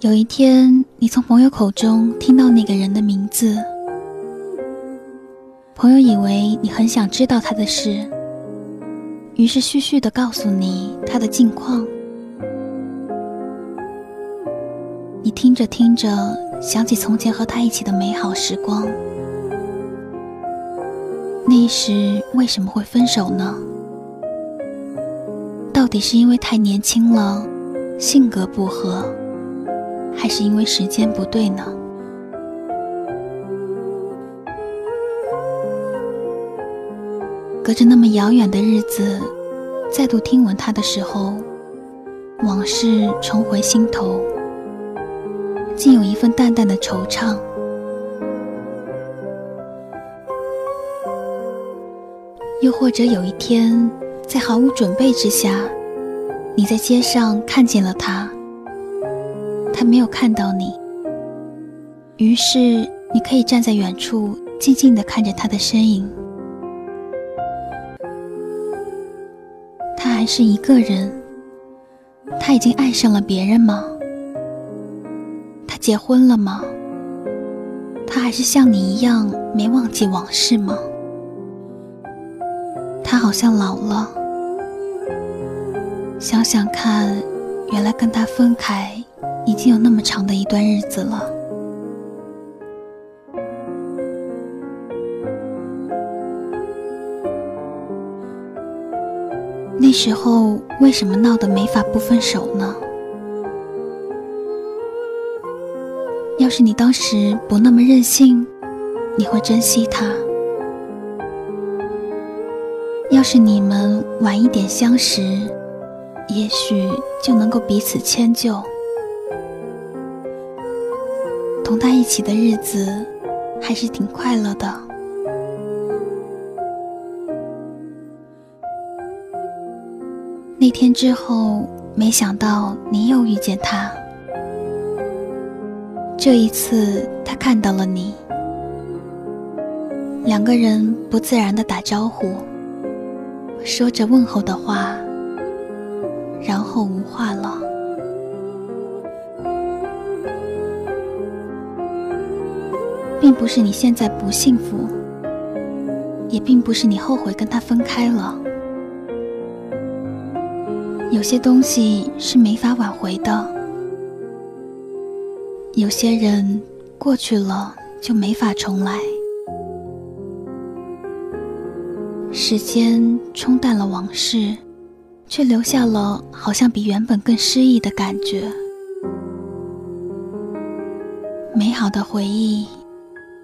有一天，你从朋友口中听到那个人的名字，朋友以为你很想知道他的事，于是絮絮的告诉你他的近况。你听着听着，想起从前和他一起的美好时光。那时为什么会分手呢？到底是因为太年轻了，性格不合？还是因为时间不对呢？隔着那么遥远的日子，再度听闻他的时候，往事重回心头，竟有一份淡淡的惆怅。又或者有一天，在毫无准备之下，你在街上看见了他。他没有看到你，于是你可以站在远处，静静地看着他的身影。他还是一个人，他已经爱上了别人吗？他结婚了吗？他还是像你一样没忘记往事吗？他好像老了，想想看，原来跟他分开。已经有那么长的一段日子了。那时候为什么闹得没法不分手呢？要是你当时不那么任性，你会珍惜他；要是你们晚一点相识，也许就能够彼此迁就。在一起的日子还是挺快乐的。那天之后，没想到你又遇见他。这一次，他看到了你，两个人不自然的打招呼，说着问候的话，然后无话了。并不是你现在不幸福，也并不是你后悔跟他分开了。有些东西是没法挽回的，有些人过去了就没法重来。时间冲淡了往事，却留下了好像比原本更诗意的感觉。美好的回忆。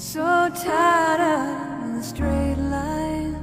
So tired of the straight line.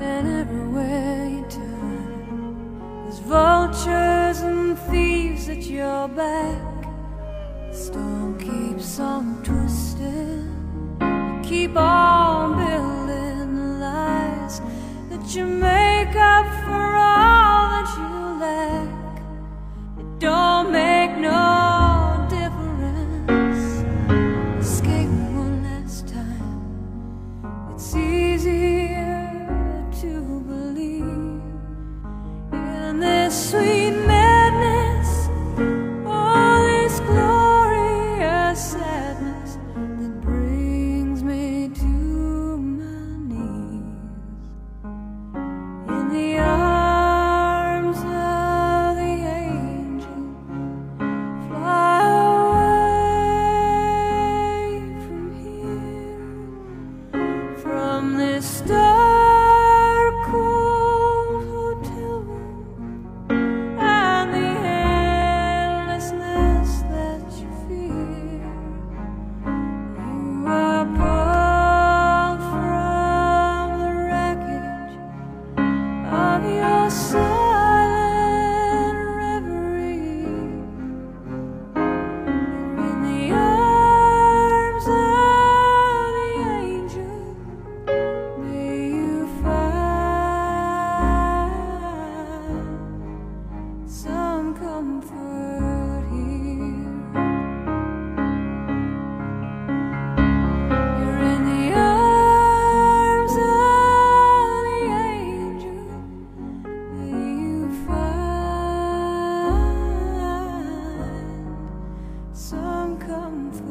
And everywhere you turn There's vultures and thieves at your back. The storm keeps on month